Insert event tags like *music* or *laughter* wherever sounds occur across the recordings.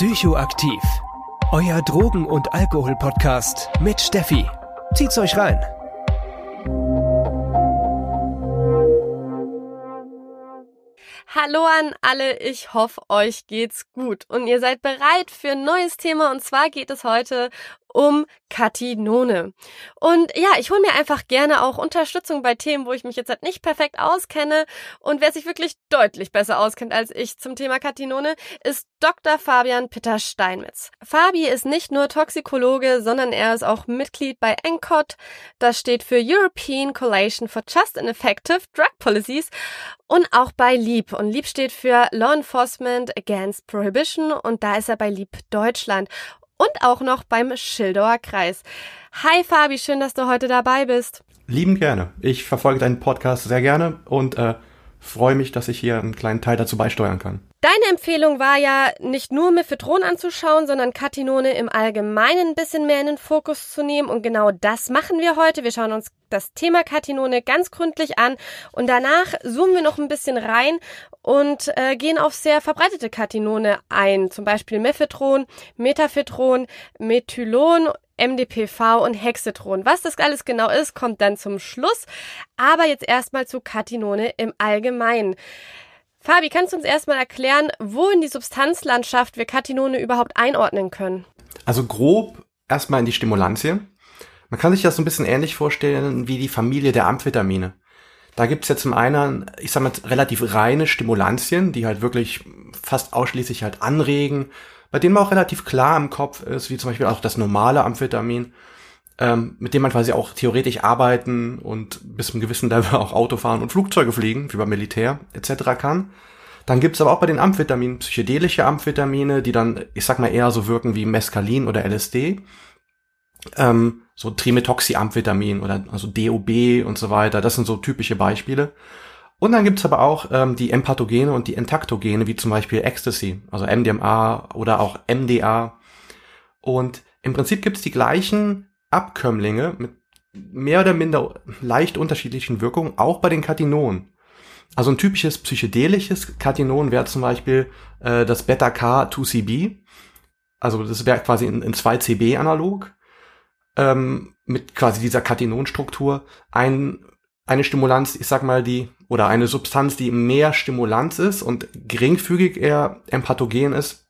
Psychoaktiv. Euer Drogen- und Alkohol-Podcast mit Steffi. Zieht's euch rein. Hallo an alle, ich hoffe, euch geht's gut und ihr seid bereit für ein neues Thema und zwar geht es heute um Katinone. Und ja, ich hole mir einfach gerne auch Unterstützung bei Themen, wo ich mich jetzt halt nicht perfekt auskenne. Und wer sich wirklich deutlich besser auskennt als ich zum Thema Katinone, ist Dr. Fabian Peter Steinmetz. Fabi ist nicht nur Toxikologe, sondern er ist auch Mitglied bei ENCOT. Das steht für European Coalition for Just and Effective Drug Policies und auch bei LEAP. Und LEAP steht für Law Enforcement Against Prohibition und da ist er bei LEAP Deutschland und auch noch beim Schildauer Kreis. Hi Fabi, schön, dass du heute dabei bist. Lieben gerne. Ich verfolge deinen Podcast sehr gerne und äh, freue mich, dass ich hier einen kleinen Teil dazu beisteuern kann. Deine Empfehlung war ja, nicht nur Mephedron anzuschauen, sondern Katinone im Allgemeinen ein bisschen mehr in den Fokus zu nehmen. Und genau das machen wir heute. Wir schauen uns das Thema Katinone ganz gründlich an und danach zoomen wir noch ein bisschen rein und äh, gehen auf sehr verbreitete Katinone ein. Zum Beispiel Mephedron, Metaphetron, Methylon, MDPV und Hexetron. Was das alles genau ist, kommt dann zum Schluss. Aber jetzt erstmal zu Katinone im Allgemeinen. Fabi, kannst du uns erstmal erklären, wo in die Substanzlandschaft wir Katinone überhaupt einordnen können? Also grob erstmal in die Stimulantien. Man kann sich das so ein bisschen ähnlich vorstellen wie die Familie der Amphetamine. Da gibt's jetzt zum einen, ich sag mal, relativ reine Stimulantien, die halt wirklich fast ausschließlich halt anregen, bei denen man auch relativ klar im Kopf ist, wie zum Beispiel auch das normale Amphetamin ähm, mit dem man quasi auch theoretisch arbeiten und bis zu einem gewissen Level auch Auto fahren und Flugzeuge fliegen, wie beim Militär etc. kann. Dann gibt's aber auch bei den Amphetaminen psychedelische Amphetamine, die dann, ich sag mal, eher so wirken wie Mescalin oder LSD. Ähm, so Trimetoxyamphetamin oder also DOB und so weiter. Das sind so typische Beispiele. Und dann gibt's aber auch ähm, die Empathogene und die Entaktogene, wie zum Beispiel Ecstasy, also MDMA oder auch MDA. Und im Prinzip gibt's die gleichen Abkömmlinge mit mehr oder minder leicht unterschiedlichen Wirkungen, auch bei den Katinonen. Also ein typisches psychedelisches Katinon wäre zum Beispiel äh, das Beta-K2CB. Also das wäre quasi in, in 2CB analog ähm, mit quasi dieser Katinonstruktur. Ein, eine Stimulanz, ich sag mal die, oder eine Substanz, die mehr Stimulanz ist und geringfügig eher empathogen ist.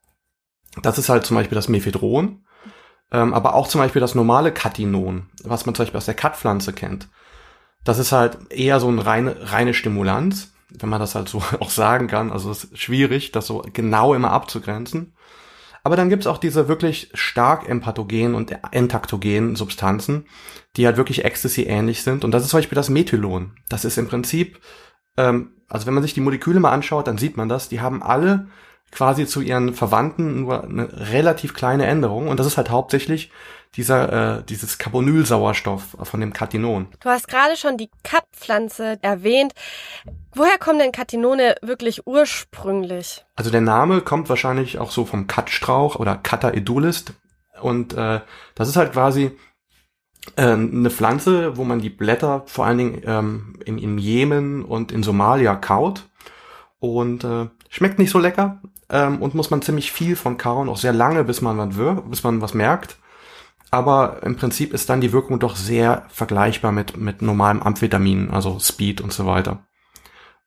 Das ist halt zum Beispiel das Mephedron. Ähm, aber auch zum Beispiel das normale Katinon, was man zum Beispiel aus der Katpflanze kennt. Das ist halt eher so eine reine, reine Stimulanz, wenn man das halt so *laughs* auch sagen kann. Also es ist schwierig, das so genau immer abzugrenzen. Aber dann gibt's auch diese wirklich stark empathogenen und entaktogenen Substanzen, die halt wirklich Ecstasy ähnlich sind. Und das ist zum Beispiel das Methylon. Das ist im Prinzip, ähm, also wenn man sich die Moleküle mal anschaut, dann sieht man das. Die haben alle quasi zu ihren Verwandten nur eine relativ kleine Änderung und das ist halt hauptsächlich dieser äh, dieses Carbonylsauerstoff von dem Katinon. Du hast gerade schon die Katpflanze erwähnt. Woher kommen denn Katinone wirklich ursprünglich? Also der Name kommt wahrscheinlich auch so vom Katstrauch oder Cata edulis und äh, das ist halt quasi äh, eine Pflanze, wo man die Blätter vor allen Dingen ähm, in, in Jemen und in Somalia kaut und äh, schmeckt nicht so lecker, ähm, und muss man ziemlich viel von kauen, auch sehr lange, bis man, was wirkt, bis man was merkt. Aber im Prinzip ist dann die Wirkung doch sehr vergleichbar mit, mit normalem Amphetamin, also Speed und so weiter.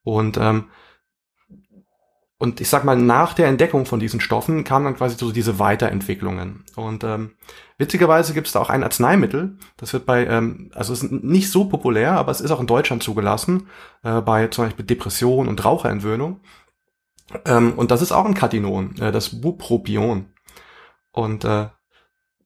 Und, ähm, und ich sag mal, nach der Entdeckung von diesen Stoffen kamen dann quasi so diese Weiterentwicklungen. Und ähm, witzigerweise gibt es da auch ein Arzneimittel, das wird bei, ähm, also ist nicht so populär, aber es ist auch in Deutschland zugelassen, äh, bei zum Beispiel Depression und Raucherentwöhnung. Ähm, und das ist auch ein Katinon, äh, das Bupropion. Und äh,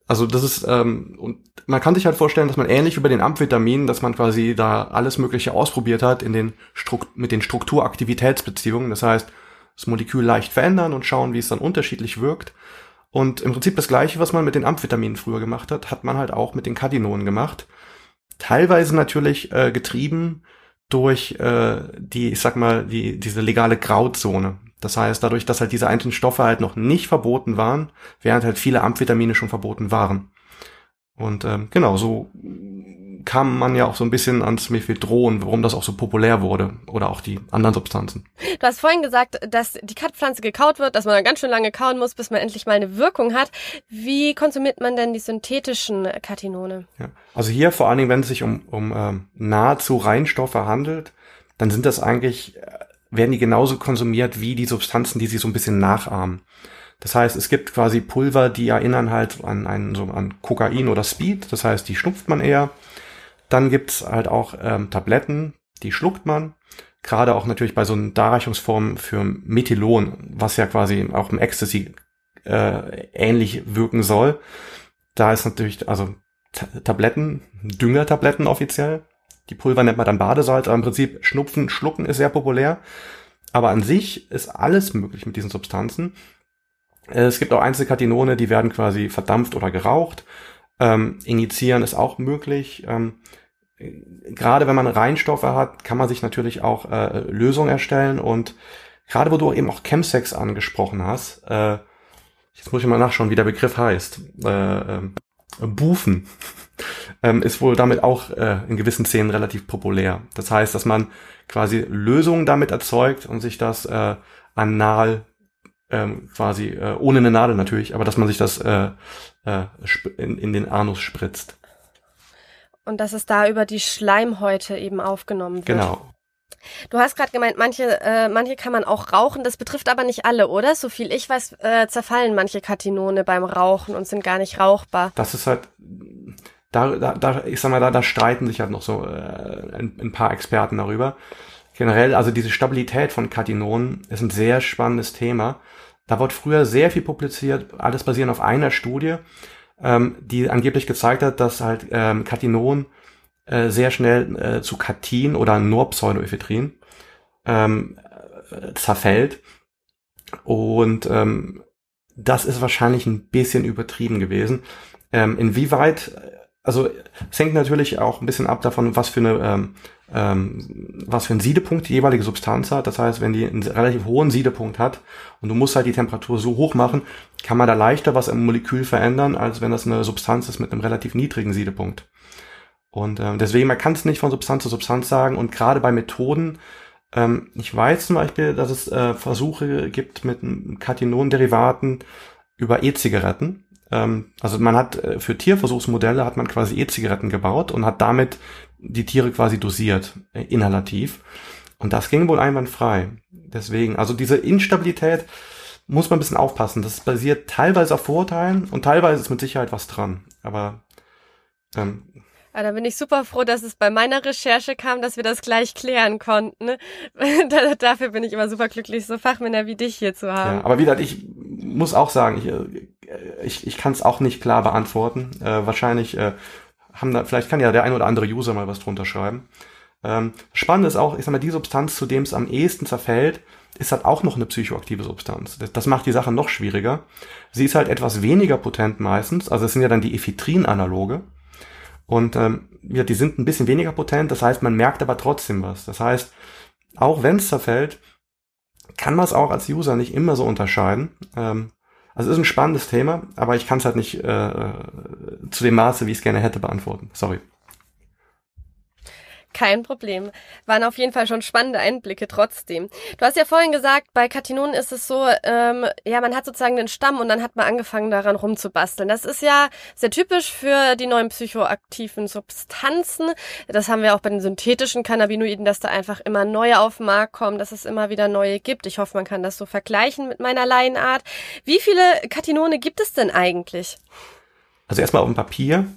also das ist, ähm, und man kann sich halt vorstellen, dass man ähnlich bei den Amphetaminen, dass man quasi da alles Mögliche ausprobiert hat in den Strukt mit den Strukturaktivitätsbeziehungen. Das heißt, das Molekül leicht verändern und schauen, wie es dann unterschiedlich wirkt. Und im Prinzip das Gleiche, was man mit den Amphetaminen früher gemacht hat, hat man halt auch mit den Katinonen gemacht. Teilweise natürlich äh, getrieben durch äh, die, ich sag mal, die, diese legale Grauzone. Das heißt, dadurch, dass halt diese einzelnen Stoffe halt noch nicht verboten waren, während halt viele Amphetamine schon verboten waren. Und ähm, genau, so kam man ja auch so ein bisschen ans Mephedron, warum das auch so populär wurde oder auch die anderen Substanzen. Du hast vorhin gesagt, dass die Katpflanze gekaut wird, dass man dann ganz schön lange kauen muss, bis man endlich mal eine Wirkung hat. Wie konsumiert man denn die synthetischen Katinone? Ja. Also hier vor allen Dingen, wenn es sich um, um ähm, nahezu Reinstoffe handelt, dann sind das eigentlich, äh, werden die genauso konsumiert wie die Substanzen, die sie so ein bisschen nachahmen. Das heißt, es gibt quasi Pulver, die erinnern halt an, einen, so an Kokain oder Speed. Das heißt, die schnupft man eher. Dann gibt's halt auch ähm, Tabletten, die schluckt man. Gerade auch natürlich bei so einer Darreichungsform für Methylon, was ja quasi auch im Ecstasy äh, ähnlich wirken soll. Da ist natürlich, also Tabletten, Düngertabletten offiziell. Die Pulver nennt man dann Badesalz, aber im Prinzip Schnupfen, Schlucken ist sehr populär. Aber an sich ist alles möglich mit diesen Substanzen. Äh, es gibt auch Einzelkatinone, die werden quasi verdampft oder geraucht. Ähm, injizieren ist auch möglich. Ähm, gerade wenn man Reinstoffe hat, kann man sich natürlich auch äh, Lösungen erstellen und gerade wo du eben auch Chemsex angesprochen hast, äh, jetzt muss ich mal nachschauen, wie der Begriff heißt. Äh, äh, Bufen *laughs* ähm, ist wohl damit auch äh, in gewissen Szenen relativ populär. Das heißt, dass man quasi Lösungen damit erzeugt und sich das äh, anal ähm, quasi äh, ohne eine Nadel natürlich, aber dass man sich das äh, äh, in, in den Anus spritzt. Und dass es da über die Schleimhäute eben aufgenommen wird. Genau. Du hast gerade gemeint, manche, äh, manche kann man auch rauchen. Das betrifft aber nicht alle, oder? So viel ich weiß, äh, zerfallen manche Katinone beim Rauchen und sind gar nicht rauchbar. Das ist halt, da, da, da ich sag mal, da, da streiten sich halt noch so äh, ein, ein paar Experten darüber. Generell, also diese Stabilität von Katinonen ist ein sehr spannendes Thema. Da wird früher sehr viel publiziert, alles basierend auf einer Studie, ähm, die angeblich gezeigt hat, dass halt ähm, Katinon äh, sehr schnell äh, zu Katin oder Norpseudoephedrin ähm, äh, zerfällt. Und ähm, das ist wahrscheinlich ein bisschen übertrieben gewesen. Ähm, inwieweit, also es hängt natürlich auch ein bisschen ab davon, was für eine ähm, ähm, was für einen Siedepunkt die jeweilige Substanz hat. Das heißt, wenn die einen relativ hohen Siedepunkt hat und du musst halt die Temperatur so hoch machen, kann man da leichter was im Molekül verändern, als wenn das eine Substanz ist mit einem relativ niedrigen Siedepunkt. Und äh, deswegen, man kann es nicht von Substanz zu Substanz sagen. Und gerade bei Methoden, ähm, ich weiß zum Beispiel, dass es äh, Versuche gibt mit Katinon-Derivaten über E-Zigaretten. Ähm, also man hat äh, für Tierversuchsmodelle hat man quasi E-Zigaretten gebaut und hat damit die Tiere quasi dosiert, äh, inhalativ. Und das ging wohl einwandfrei. Deswegen, also diese Instabilität muss man ein bisschen aufpassen. Das basiert teilweise auf Vorurteilen und teilweise ist mit Sicherheit was dran. Aber ähm, ja, da bin ich super froh, dass es bei meiner Recherche kam, dass wir das gleich klären konnten. *laughs* Dafür bin ich immer super glücklich, so Fachmänner wie dich hier zu haben. Ja, aber wieder, ich muss auch sagen, ich, äh, ich, ich kann es auch nicht klar beantworten. Äh, wahrscheinlich äh, haben da, vielleicht kann ja der ein oder andere User mal was drunter schreiben. Ähm, spannend ist auch, ich sag mal, die Substanz, zu dem es am ehesten zerfällt, ist halt auch noch eine psychoaktive Substanz. Das, das, macht die Sache noch schwieriger. Sie ist halt etwas weniger potent meistens, also es sind ja dann die Ephedrin-Analoge. Und ähm, ja, die sind ein bisschen weniger potent, das heißt, man merkt aber trotzdem was. Das heißt, auch wenn es zerfällt, kann man es auch als User nicht immer so unterscheiden. Ähm, also ist ein spannendes Thema, aber ich kann es halt nicht äh, äh, zu dem Maße, wie ich es gerne hätte, beantworten. Sorry. Kein Problem. Waren auf jeden Fall schon spannende Einblicke trotzdem. Du hast ja vorhin gesagt, bei Katinonen ist es so, ähm, ja, man hat sozusagen den Stamm und dann hat man angefangen daran rumzubasteln. Das ist ja sehr typisch für die neuen psychoaktiven Substanzen. Das haben wir auch bei den synthetischen Cannabinoiden, dass da einfach immer neue auf den Markt kommen, dass es immer wieder neue gibt. Ich hoffe, man kann das so vergleichen mit meiner Laienart. Wie viele Katinone gibt es denn eigentlich? Also erstmal auf dem Papier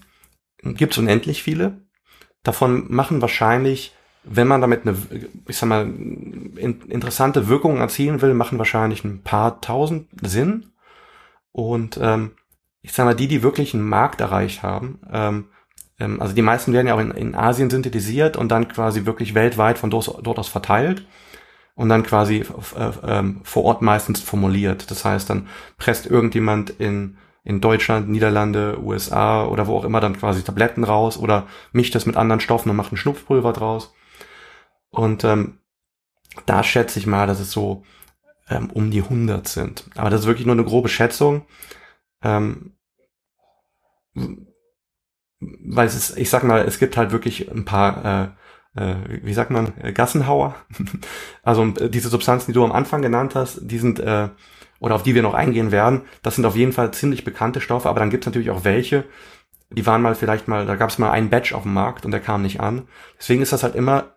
gibt es unendlich viele. Davon machen wahrscheinlich, wenn man damit eine, ich sag mal, in, interessante Wirkung erzielen will, machen wahrscheinlich ein paar tausend Sinn. Und ähm, ich sag mal, die, die wirklich einen Markt erreicht haben, ähm, ähm, also die meisten werden ja auch in, in Asien synthetisiert und dann quasi wirklich weltweit von dort, dort aus verteilt und dann quasi äh, äh, vor Ort meistens formuliert. Das heißt, dann presst irgendjemand in in Deutschland, Niederlande, USA oder wo auch immer dann quasi Tabletten raus oder mischt das mit anderen Stoffen und macht ein Schnupfpulver draus. Und ähm, da schätze ich mal, dass es so ähm, um die 100 sind. Aber das ist wirklich nur eine grobe Schätzung. Ähm, weil es ist, ich sag mal, es gibt halt wirklich ein paar, äh, äh, wie sagt man, Gassenhauer. *laughs* also äh, diese Substanzen, die du am Anfang genannt hast, die sind, äh, oder auf die wir noch eingehen werden, das sind auf jeden Fall ziemlich bekannte Stoffe, aber dann gibt es natürlich auch welche, die waren mal vielleicht mal, da gab es mal einen Batch auf dem Markt und der kam nicht an. Deswegen ist das halt immer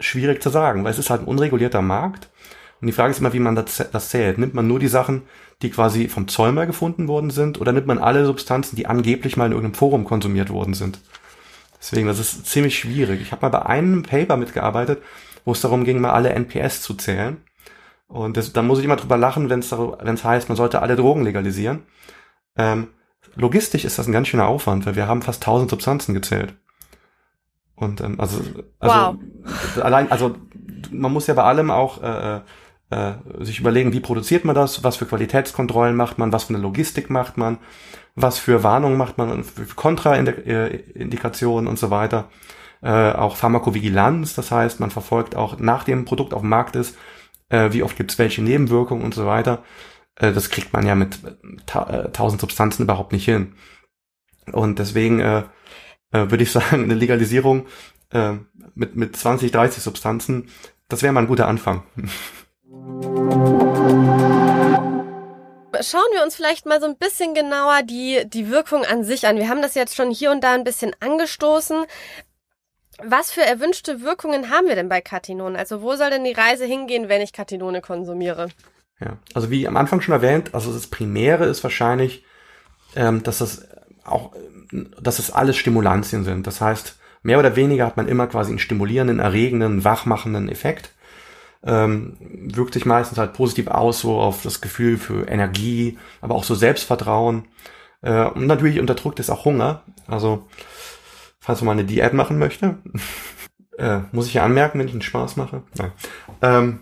schwierig zu sagen, weil es ist halt ein unregulierter Markt. Und die Frage ist immer, wie man das, zählt. Nimmt man nur die Sachen, die quasi vom Zollmer gefunden worden sind, oder nimmt man alle Substanzen, die angeblich mal in irgendeinem Forum konsumiert worden sind? Deswegen, das ist ziemlich schwierig. Ich habe mal bei einem Paper mitgearbeitet, wo es darum ging, mal alle NPS zu zählen. Und das, da muss ich immer drüber lachen, wenn es heißt, man sollte alle Drogen legalisieren. Ähm, logistisch ist das ein ganz schöner Aufwand, weil wir haben fast 1000 Substanzen gezählt. Und ähm, also, also wow. allein, also man muss ja bei allem auch äh, äh, sich überlegen, wie produziert man das, was für Qualitätskontrollen macht man, was für eine Logistik macht man, was für Warnungen macht man, für Kontraindikationen und so weiter. Äh, auch Pharmakovigilanz, das heißt, man verfolgt auch nach dem Produkt auf dem Markt ist, äh, wie oft gibt es welche Nebenwirkungen und so weiter. Äh, das kriegt man ja mit ta äh, tausend Substanzen überhaupt nicht hin. Und deswegen äh, äh, würde ich *laughs* sagen, eine Legalisierung äh, mit, mit 20, 30 Substanzen, das wäre mal ein guter Anfang. Schauen wir uns vielleicht mal so ein bisschen genauer die, die Wirkung an sich an. Wir haben das jetzt schon hier und da ein bisschen angestoßen. Was für erwünschte Wirkungen haben wir denn bei Katinon? Also wo soll denn die Reise hingehen, wenn ich Katinone konsumiere? Ja, also wie am Anfang schon erwähnt, also das Primäre ist wahrscheinlich, ähm, dass das auch, dass es alles Stimulantien sind. Das heißt, mehr oder weniger hat man immer quasi einen stimulierenden, erregenden, wachmachenden Effekt. Ähm, wirkt sich meistens halt positiv aus, so auf das Gefühl für Energie, aber auch so Selbstvertrauen. Äh, und natürlich unterdrückt es auch Hunger. Also, falls man mal eine Diät machen möchte, *laughs* äh, muss ich ja anmerken, wenn ich einen Spaß mache. Nein. Ähm,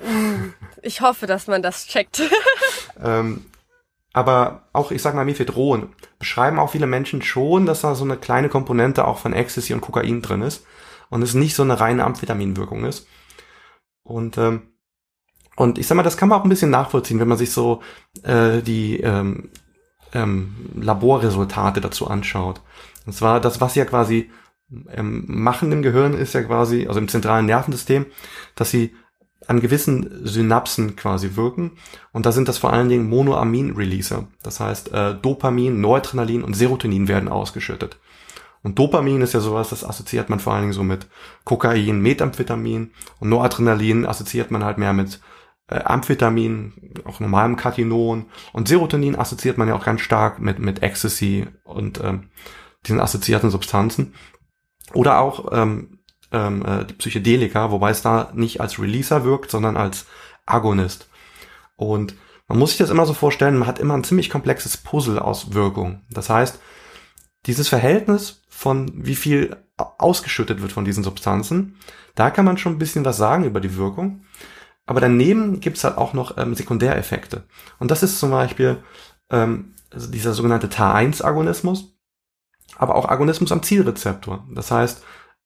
*laughs* ich hoffe, dass man das checkt. *laughs* ähm, aber auch, ich sag mal, Mephedron beschreiben auch viele Menschen schon, dass da so eine kleine Komponente auch von Ecstasy und Kokain drin ist und es nicht so eine reine Amphetaminwirkung ist. Und ähm, und ich sag mal, das kann man auch ein bisschen nachvollziehen, wenn man sich so äh, die ähm, ähm, Laborresultate dazu anschaut. Und zwar das, was ja quasi ähm, machen im Gehirn, ist ja quasi, also im zentralen Nervensystem, dass sie an gewissen Synapsen quasi wirken. Und da sind das vor allen Dingen Monoamin-Releaser. Das heißt, äh, Dopamin, Noradrenalin und Serotonin werden ausgeschüttet. Und Dopamin ist ja sowas, das assoziiert man vor allen Dingen so mit Kokain, Methamphetamin. Und Noradrenalin assoziiert man halt mehr mit äh, Amphetamin, auch normalem Katinon. Und Serotonin assoziiert man ja auch ganz stark mit, mit Ecstasy und ähm, diesen assoziierten Substanzen. Oder auch ähm, ähm, äh, die Psychedelika, wobei es da nicht als Releaser wirkt, sondern als Agonist. Und man muss sich das immer so vorstellen, man hat immer ein ziemlich komplexes Puzzle aus Wirkung. Das heißt, dieses Verhältnis von wie viel ausgeschüttet wird von diesen Substanzen, da kann man schon ein bisschen was sagen über die Wirkung. Aber daneben gibt's halt auch noch ähm, Sekundäreffekte. Und das ist zum Beispiel ähm, also dieser sogenannte Ta1-Agonismus, aber auch Agonismus am Zielrezeptor. Das heißt,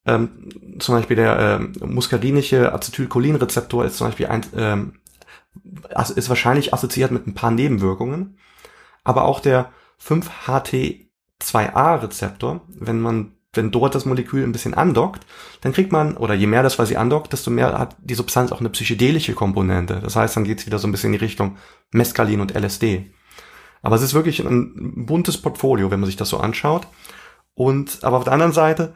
ähm, zum Beispiel der ähm, muskarinische Acetylcholinrezeptor ist zum Beispiel ein, ähm, ist wahrscheinlich assoziiert mit ein paar Nebenwirkungen. Aber auch der 5-HT2A-Rezeptor, wenn man wenn dort das Molekül ein bisschen andockt, dann kriegt man, oder je mehr das quasi andockt, desto mehr hat die Substanz auch eine psychedelische Komponente. Das heißt, dann geht's wieder so ein bisschen in die Richtung Mescalin und LSD. Aber es ist wirklich ein buntes Portfolio, wenn man sich das so anschaut. Und aber auf der anderen Seite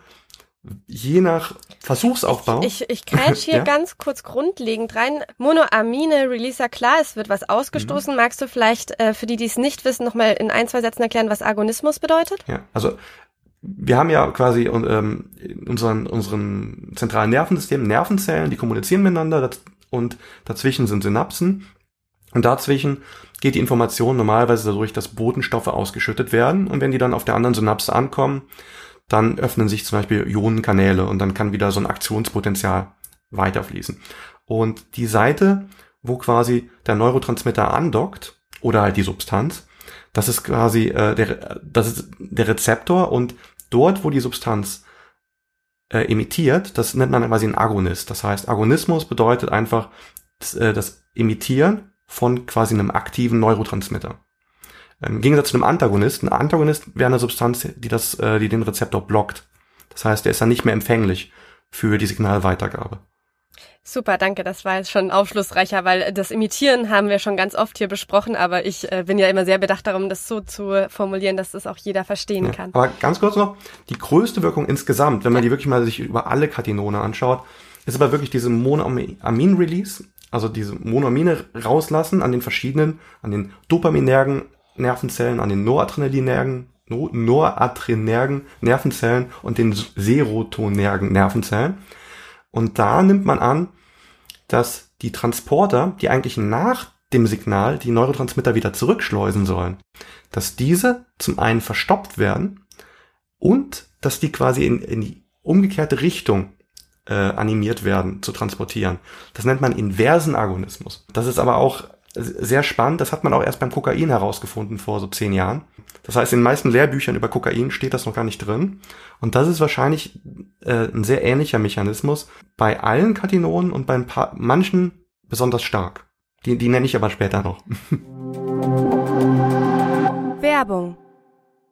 je nach Versuchsaufbau. Ich, ich kreitsch *laughs* hier ja? ganz kurz grundlegend rein. Monoamine, Releaser, klar, es wird was ausgestoßen. Mhm. Magst du vielleicht äh, für die, die es nicht wissen, nochmal in ein, zwei Sätzen erklären, was Agonismus bedeutet? Ja, also wir haben ja quasi ähm, unseren, unseren zentralen Nervensystem Nervenzellen, die kommunizieren miteinander und dazwischen sind Synapsen. Und dazwischen geht die Information normalerweise dadurch, dass Botenstoffe ausgeschüttet werden. Und wenn die dann auf der anderen Synapse ankommen, dann öffnen sich zum Beispiel Ionenkanäle und dann kann wieder so ein Aktionspotenzial weiterfließen. Und die Seite, wo quasi der Neurotransmitter andockt oder halt die Substanz, das ist quasi äh, der, das ist der Rezeptor und dort, wo die Substanz äh, emittiert, das nennt man quasi ein Agonist. Das heißt, Agonismus bedeutet einfach das, äh, das Emittieren von quasi einem aktiven Neurotransmitter. Im Gegensatz zu einem Antagonist, ein Antagonist wäre eine Substanz, die das, äh, die den Rezeptor blockt. Das heißt, der ist dann nicht mehr empfänglich für die Signalweitergabe. Super, danke. Das war jetzt schon aufschlussreicher, weil das Imitieren haben wir schon ganz oft hier besprochen, aber ich äh, bin ja immer sehr bedacht darum, das so zu formulieren, dass das auch jeder verstehen Ja. kann. Aber ganz kurz noch, die größte Wirkung insgesamt, wenn man Ja. die wirklich mal sich über alle Katinone anschaut, ist aber wirklich diese Monoamin-Release, also diese Monoamine rauslassen an den verschiedenen, an den dopaminergen Nervenzellen, an den noradrenalinergen, no, noradrenergen Nervenzellen und den serotonergen Nervenzellen. Und da nimmt man an, dass die Transporter, die eigentlich nach dem Signal die Neurotransmitter wieder zurückschleusen sollen, dass diese zum einen verstopft werden und dass die quasi in, in die umgekehrte Richtung äh, animiert werden zu transportieren. Das nennt man inversen Agonismus. Das ist aber auch sehr spannend. Das hat man auch erst beim Kokain herausgefunden vor so zehn Jahren. Das heißt, in den meisten Lehrbüchern über Kokain steht das noch gar nicht drin. Und das ist wahrscheinlich äh, ein sehr ähnlicher Mechanismus bei allen Katinonen und bei ein paar, manchen besonders stark. Die, die nenne ich aber später noch. *laughs* Werbung.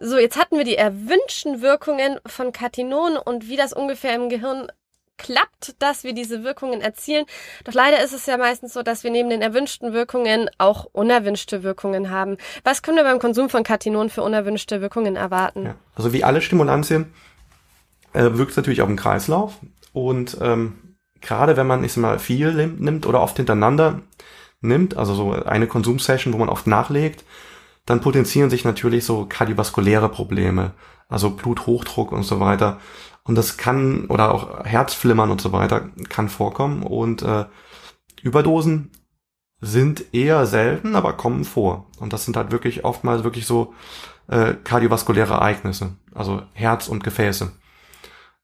So, jetzt hatten wir die erwünschten Wirkungen von Katinon und wie das ungefähr im Gehirn klappt, dass wir diese Wirkungen erzielen. Doch leider ist es ja meistens so, dass wir neben den erwünschten Wirkungen auch unerwünschte Wirkungen haben. Was können wir beim Konsum von Katinon für unerwünschte Wirkungen erwarten? Ja. Also wie alle Stimulantien äh, wirkt es natürlich auf den Kreislauf und ähm, gerade wenn man ich sag mal viel nimmt oder oft hintereinander nimmt, also so eine Konsumsession, wo man oft nachlegt, dann potenzieren sich natürlich so kardiovaskuläre Probleme, also Bluthochdruck und so weiter. Und das kann, oder auch Herzflimmern und so weiter, kann vorkommen. Und äh, Überdosen sind eher selten, aber kommen vor. Und das sind halt wirklich oftmals wirklich so äh, kardiovaskuläre Ereignisse, also Herz und Gefäße.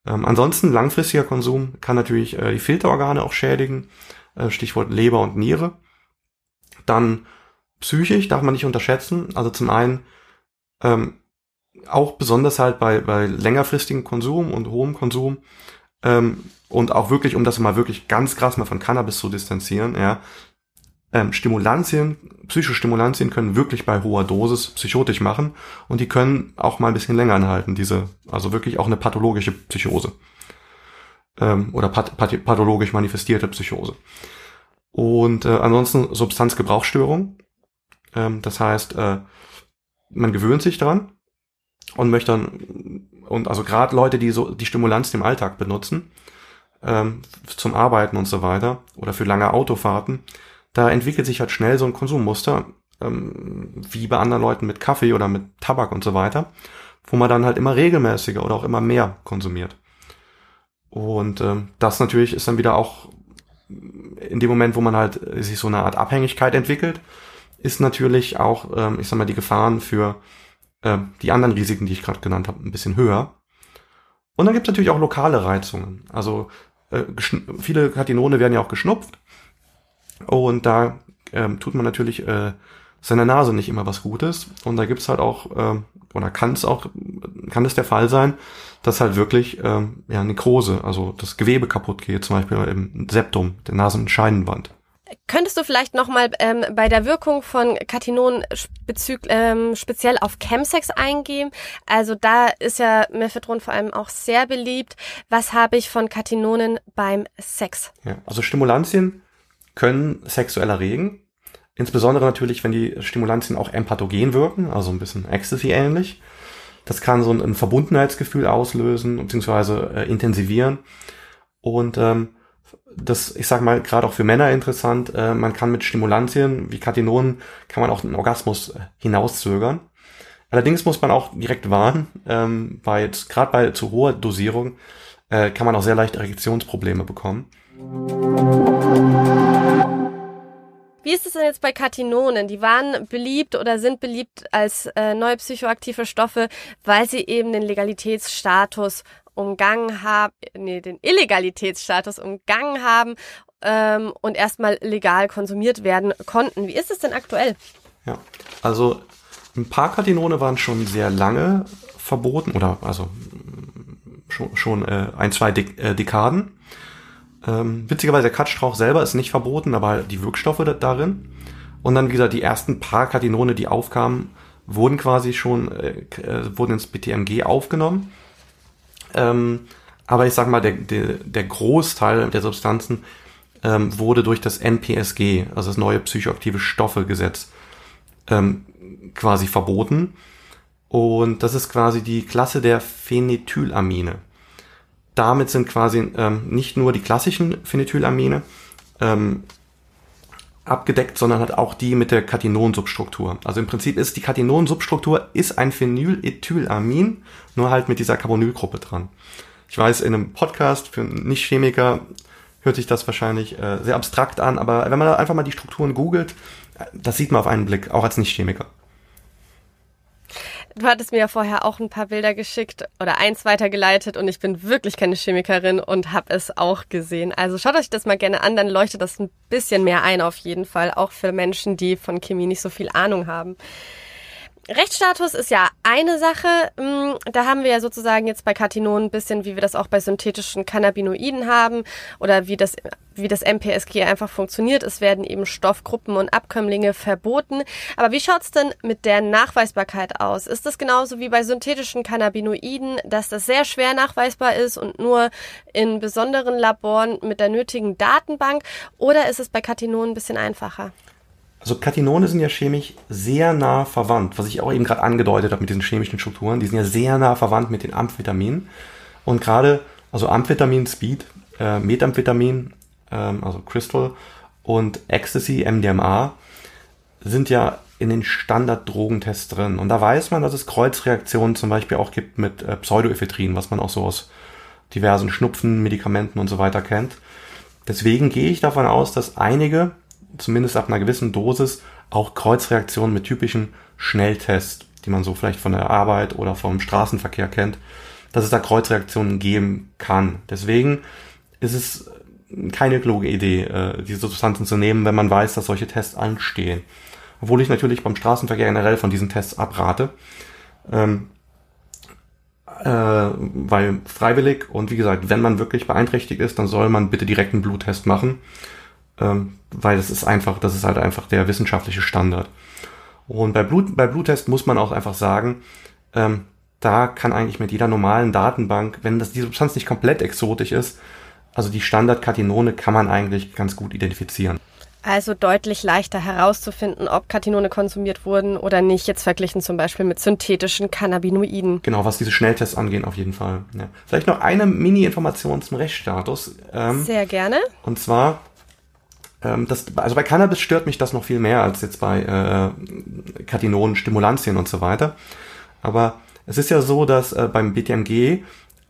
Ähm, ansonsten langfristiger Konsum kann natürlich äh, die Filterorgane auch schädigen, äh, Stichwort Leber und Niere. Dann psychisch darf man nicht unterschätzen. Also zum einen ähm, auch besonders halt bei, bei längerfristigem Konsum und hohem Konsum ähm, und auch wirklich, um das mal wirklich ganz krass mal von Cannabis zu distanzieren, ja, ähm, Stimulantien, Psychostimulantien können wirklich bei hoher Dosis psychotisch machen und die können auch mal ein bisschen länger anhalten, diese, also wirklich auch eine pathologische Psychose ähm, oder path path pathologisch manifestierte Psychose. Und äh, ansonsten Substanzgebrauchsstörung, ähm, das heißt, äh, man gewöhnt sich dran und möchte dann, und also gerade Leute, die so die Stimulanz im Alltag benutzen, ähm, zum Arbeiten und so weiter oder für lange Autofahrten, da entwickelt sich halt schnell so ein Konsummuster, ähm, wie bei anderen Leuten mit Kaffee oder mit Tabak und so weiter, wo man dann halt immer regelmäßiger oder auch immer mehr konsumiert. Und ähm, das natürlich ist dann wieder auch in dem Moment, wo man halt sich so eine Art Abhängigkeit entwickelt, ist natürlich auch, ähm, ich sag mal, die Gefahren für äh, die anderen Risiken, die ich gerade genannt habe, ein bisschen höher. Und dann gibt es natürlich auch lokale Reizungen. Also äh, viele Katinone werden ja auch geschnupft. Und da ähm, tut man natürlich äh, seiner Nase nicht immer was Gutes. Und da gibt's halt auch, äh, oder kann es auch, kann es der Fall sein, dass halt wirklich äh, ja, Nekrose, also das Gewebe kaputt geht, zum Beispiel im Septum, der Nasenscheidenwand. Könntest du vielleicht nochmal ähm, bei der Wirkung von Katinon ähm, speziell auf Chemsex eingehen? Also da ist ja Methadron vor allem auch sehr beliebt. Was habe ich von Katinonen beim Sex? Ja, also Stimulantien können sexuell erregen. Insbesondere natürlich, wenn die Stimulantien auch empathogen wirken, also ein bisschen Ecstasy-ähnlich. Das kann so ein, ein Verbundenheitsgefühl auslösen bzw. Äh, intensivieren. Und ähm, das, ich sag mal, gerade auch für Männer interessant, äh, man kann mit Stimulantien wie Katinonen, kann man auch einen Orgasmus äh, hinauszögern. Allerdings muss man auch direkt warnen, ähm, bei, gerade bei zu hoher Dosierung äh, kann man auch sehr leicht Erektionsprobleme bekommen. Wie ist es denn jetzt bei Katinonen? Die waren beliebt oder sind beliebt als äh, neue psychoaktive Stoffe, weil sie eben den Legalitätsstatus umgangen haben, nee, den Illegalitätsstatus umgangen haben ähm, und erstmal legal konsumiert werden konnten. Wie ist es denn aktuell? Ja, also ein paar Katinone waren schon sehr lange verboten oder also schon, schon äh, ein, zwei Dek äh, Dekaden. Ähm, witzigerweise, der Katstrauch selber ist nicht verboten, aber die Wirkstoffe da, darin. Und dann, wie gesagt, die ersten paar Katinone, die aufkamen, wurden quasi schon, äh, äh wurden ins BTMG aufgenommen. Ähm, aber ich sag mal, der, der, der Großteil der Substanzen ähm, wurde durch das NPSG, also das neue psychoaktive Stoffegesetz, ähm, quasi verboten. Und das ist quasi die Klasse der Phenethylamine damit sind quasi ähm, nicht nur die klassischen Phenethylamine ähm, abgedeckt, sondern hat auch die mit der Katinon-Substruktur. Also im Prinzip ist die Katinon-Substruktur ist ein Phenylethylamin, nur halt mit dieser Carbonylgruppe dran. Ich weiß, in einem Podcast für Nicht-Chemiker hört sich das wahrscheinlich äh, sehr abstrakt an, aber wenn man einfach mal die Strukturen googelt, das sieht man auf einen Blick, auch als Nicht-Chemiker. Du hattest mir ja vorher auch ein paar Bilder geschickt oder eins weitergeleitet und ich bin wirklich keine Chemikerin und habe es auch gesehen. Also schaut euch das mal gerne an, dann leuchtet das ein bisschen mehr ein auf jeden Fall, auch für Menschen, die von Chemie nicht so viel Ahnung haben. Rechtsstatus ist ja eine Sache. Mm, da haben wir ja sozusagen jetzt bei Katinonen ein bisschen, wie wir das auch bei synthetischen Cannabinoiden haben oder wie das, wie das MPSG einfach funktioniert. Es werden eben Stoffgruppen und Abkömmlinge verboten. Aber wie schaut's denn mit der Nachweisbarkeit aus? Ist das genauso wie bei synthetischen Cannabinoiden, dass das sehr schwer nachweisbar ist und nur in besonderen Laboren mit der nötigen Datenbank? Oder ist es bei Katinonen ein bisschen einfacher? Also Katinone sind ja chemisch sehr nah verwandt, was ich auch eben gerade angedeutet habe mit diesen chemischen Strukturen. Die sind ja sehr nah verwandt mit den Amphetaminen. Und gerade, also Amphetamin, Speed, äh, Methamphetamin, ähm, also Crystal und Ecstasy, MDMA, sind ja in den Standard-Drogentests drin. Und da weiß man, dass es Kreuzreaktionen zum Beispiel auch gibt mit äh, Pseudoephedrin, was man auch so aus diversen Schnupfen, Medikamenten und so weiter kennt. Deswegen gehe ich davon aus, dass einige zumindest ab einer gewissen Dosis auch Kreuzreaktionen mit typischen Schnelltests, die man so vielleicht von der Arbeit oder vom Straßenverkehr kennt, dass es da Kreuzreaktionen geben kann. Deswegen ist es keine kluge Idee, äh, diese Substanzen zu nehmen, wenn man weiß, dass solche Tests anstehen. Obwohl ich natürlich beim Straßenverkehr generell von diesen Tests abrate. Ähm, äh, weil freiwillig und wie gesagt, wenn man wirklich beeinträchtigt ist, dann soll man bitte direkt einen Bluttest machen ähm, weil das ist einfach, das ist halt einfach der wissenschaftliche Standard. Und bei Blut, bei Bluttest muss man auch einfach sagen, ähm, da kann eigentlich mit jeder normalen Datenbank, wenn das die Substanz nicht komplett exotisch ist, also die Standardkatinone kann man eigentlich ganz gut identifizieren. Also deutlich leichter herauszufinden, ob Katinone konsumiert wurden oder nicht, jetzt verglichen zum Beispiel mit synthetischen Cannabinoiden. Genau, was diese Schnelltests angehen, auf jeden Fall. Ja. Vielleicht noch eine Mini-Information zum Rechtsstatus. Ähm, Sehr gerne. Und zwar ähm, das, also bei Cannabis stört mich das noch viel mehr als jetzt bei äh, Katinonen, Stimulantien und so weiter. Aber es ist ja so, dass äh, beim BTMG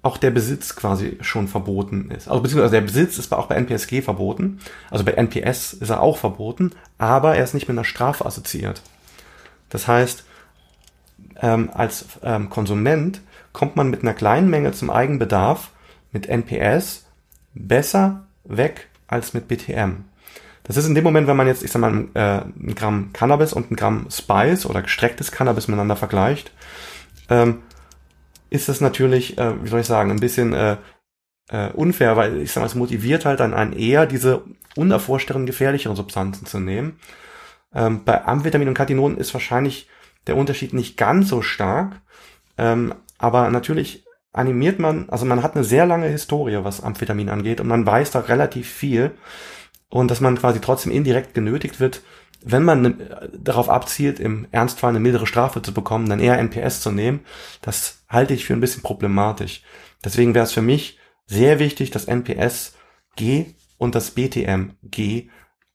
auch der Besitz quasi schon verboten ist. Also beziehungsweise der Besitz ist auch bei NPSG verboten. Also bei NPS ist er auch verboten, aber er ist nicht mit einer Strafe assoziiert. Das heißt, ähm, als ähm, Konsument kommt man mit einer kleinen Menge zum Eigenbedarf mit NPS besser weg als mit BTM. Das ist in dem Moment, wenn man jetzt, ich sag mal, äh, ein Gramm Cannabis und ein Gramm Spice oder gestrecktes Cannabis miteinander vergleicht, ähm, ist das natürlich, äh, wie soll ich sagen, ein bisschen äh, äh, unfair, weil ich sag mal, es motiviert halt dann einen eher, diese unerforschteren, gefährlicheren Substanzen zu nehmen. Ähm, bei Amphetamin und Katinonen ist wahrscheinlich der Unterschied nicht ganz so stark, ähm, aber natürlich animiert man, also man hat eine sehr lange Historie, was Amphetamin angeht und man weiß da relativ viel und dass man quasi trotzdem indirekt genötigt wird, wenn man ne, darauf abzielt, im Ernstfall eine mildere Strafe zu bekommen, dann eher NPS zu nehmen, das halte ich für ein bisschen problematisch. Deswegen wäre es für mich sehr wichtig, das NPS G und das BTM G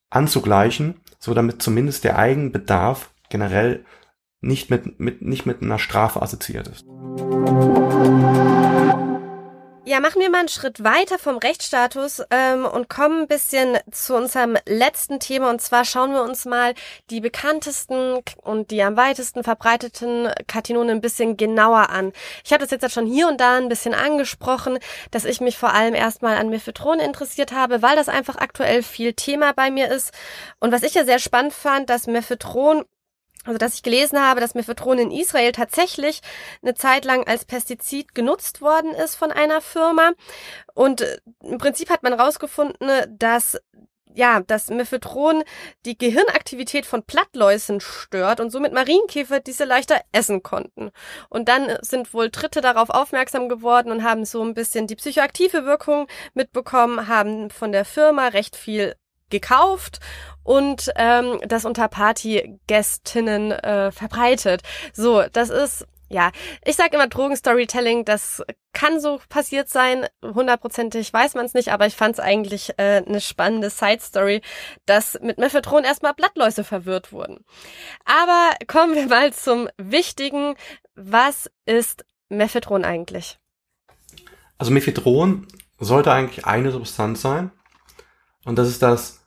anzugleichen, so damit zumindest der Eigenbedarf generell nicht mit, mit, nicht mit einer Strafe assoziiert ist. Ja, machen wir mal einen Schritt weiter vom Rechtsstatus ähm, und kommen ein bisschen zu unserem letzten Thema. Und zwar schauen wir uns mal die bekanntesten und die am weitesten verbreiteten Katinonen ein bisschen genauer an. Ich habe das jetzt schon hier und da ein bisschen angesprochen, dass ich mich vor allem erstmal an Mephetron interessiert habe, weil das einfach aktuell viel Thema bei mir ist. Und was ich ja sehr spannend fand, dass Mephetron also dass ich gelesen habe, dass Mephetron in Israel tatsächlich eine Zeit lang als Pestizid genutzt worden ist von einer Firma. Und äh, im Prinzip hat man herausgefunden, dass ja, dass Mephetron die Gehirnaktivität von Plattläusen stört und somit Marienkäfer diese leichter essen konnten. Und dann sind wohl Dritte darauf aufmerksam geworden und haben so ein bisschen die psychoaktive Wirkung mitbekommen, haben von der Firma recht viel gekauft und ähm, das unter Partygästinnen äh, verbreitet. So, das ist ja, ich sage immer Drogenstorytelling, das kann so passiert sein, hundertprozentig weiß man es nicht, aber ich fand es eigentlich äh, eine spannende Side-Story, dass mit Mephedron erstmal Blattläuse verwirrt wurden. Aber kommen wir mal zum Wichtigen. Was ist Mephedron eigentlich? Also Mephedron sollte eigentlich eine Substanz sein. Und das ist das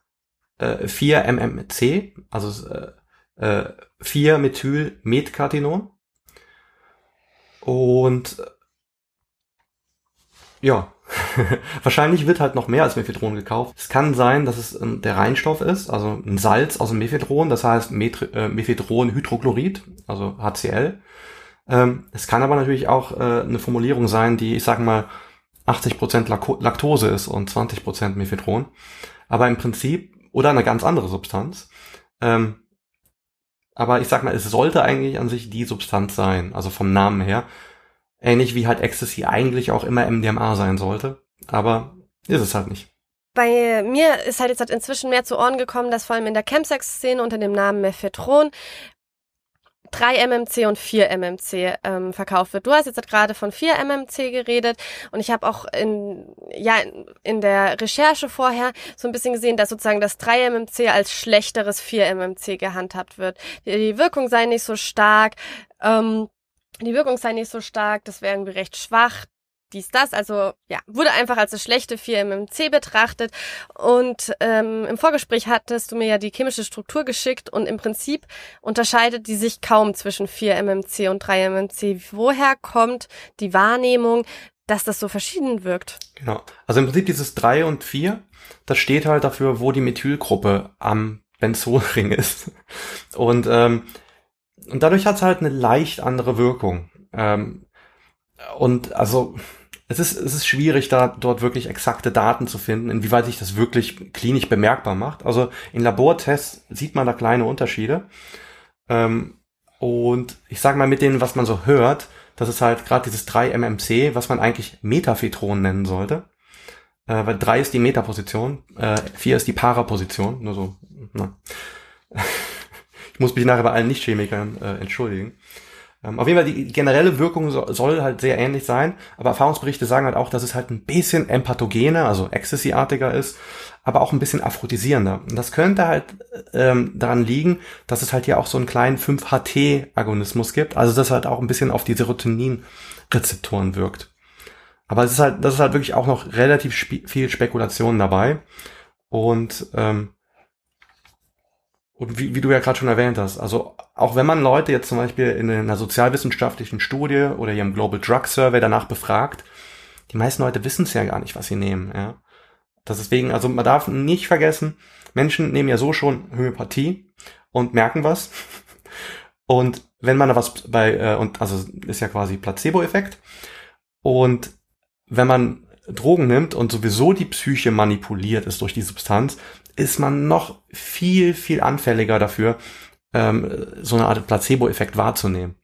äh, 4-MMC, also äh, äh, 4-Methyl-Metcatinon. Und äh, ja, *laughs* wahrscheinlich wird halt noch mehr als Mephedron gekauft. Es kann sein, dass es ähm, der Reinstoff ist, also ein Salz aus dem Mephedron, das heißt Met äh, Mephedronhydrochlorid, also HCl. Ähm, es kann aber natürlich auch äh, eine Formulierung sein, die, ich sag mal, 80% Laktose ist und 20% Mephedron. Aber im Prinzip oder eine ganz andere Substanz. Ähm, aber ich sag mal, es sollte eigentlich an sich die Substanz sein, also vom Namen her. Ähnlich wie halt Ecstasy eigentlich auch immer MDMA sein sollte. Aber ist es halt nicht. Bei mir ist halt jetzt inzwischen mehr zu Ohren gekommen, dass vor allem in der Chemsex-Szene unter dem Namen Mephedron 3 MMC und 4 MMC ähm, verkauft wird. Du hast jetzt gerade von 4 MMC geredet und ich habe auch in, ja, in der Recherche vorher so ein bisschen gesehen, dass sozusagen das 3 MMC als schlechteres 4 MMC gehandhabt wird. Die Wirkung sei nicht so stark. Ähm, die Wirkung sei nicht so stark, das wäre irgendwie recht schwach dies, das. Also ja, wurde einfach als eine schlechte 4MMC betrachtet. Und ähm, im Vorgespräch hattest du mir ja die chemische Struktur geschickt und im Prinzip unterscheidet die sich kaum zwischen 4MMC und 3MMC. Woher kommt die Wahrnehmung, dass das so verschieden wirkt? Genau. Also im Prinzip dieses 3 und 4, das steht halt dafür, wo die Methylgruppe am Benzolring *laughs* ist. Und, ähm, und dadurch hat es halt eine leicht andere Wirkung. Ähm, und also es ist, es ist schwierig, da dort wirklich exakte Daten zu finden, inwieweit sich das wirklich klinisch bemerkbar macht. Also in Labortests sieht man da kleine Unterschiede. Ähm, und ich sage mal mit denen, was man so hört, das ist halt gerade dieses 3-MMC, was man eigentlich Metaphetron nennen sollte. Äh, weil 3 ist die Metaposition, äh, 4 ist die Paraposition. Nur so, na. *laughs* ich muss mich nachher bei allen Nichtchemikern äh, entschuldigen. Ähm, auf jeden Fall, die generelle Wirkung so, soll halt sehr ähnlich sein, aber Erfahrungsberichte sagen halt auch, dass es halt ein bisschen empathogener, also Ecstasy-artiger ist, aber auch ein bisschen aphrodisierender. Und das könnte halt ähm, daran liegen, dass es halt hier auch so einen kleinen 5-HT-Agonismus gibt, also das halt auch ein bisschen auf die Serotonin-Rezeptoren wirkt. Aber es ist halt, das ist halt wirklich auch noch relativ spe viel Spekulation dabei. Und ähm, und wie, wie du ja gerade schon erwähnt hast, also auch wenn man Leute jetzt zum Beispiel in einer sozialwissenschaftlichen Studie oder hier im Global Drug Survey danach befragt, die meisten Leute wissen es ja gar nicht, was sie nehmen. Ja? Deswegen, also man darf nicht vergessen, Menschen nehmen ja so schon Homöopathie und merken was. Und wenn man da was bei, äh, und also ist ja quasi Placebo-Effekt. Und wenn man Drogen nimmt und sowieso die Psyche manipuliert ist durch die Substanz, ist man noch viel, viel anfälliger dafür, ähm, so eine Art Placebo-Effekt wahrzunehmen.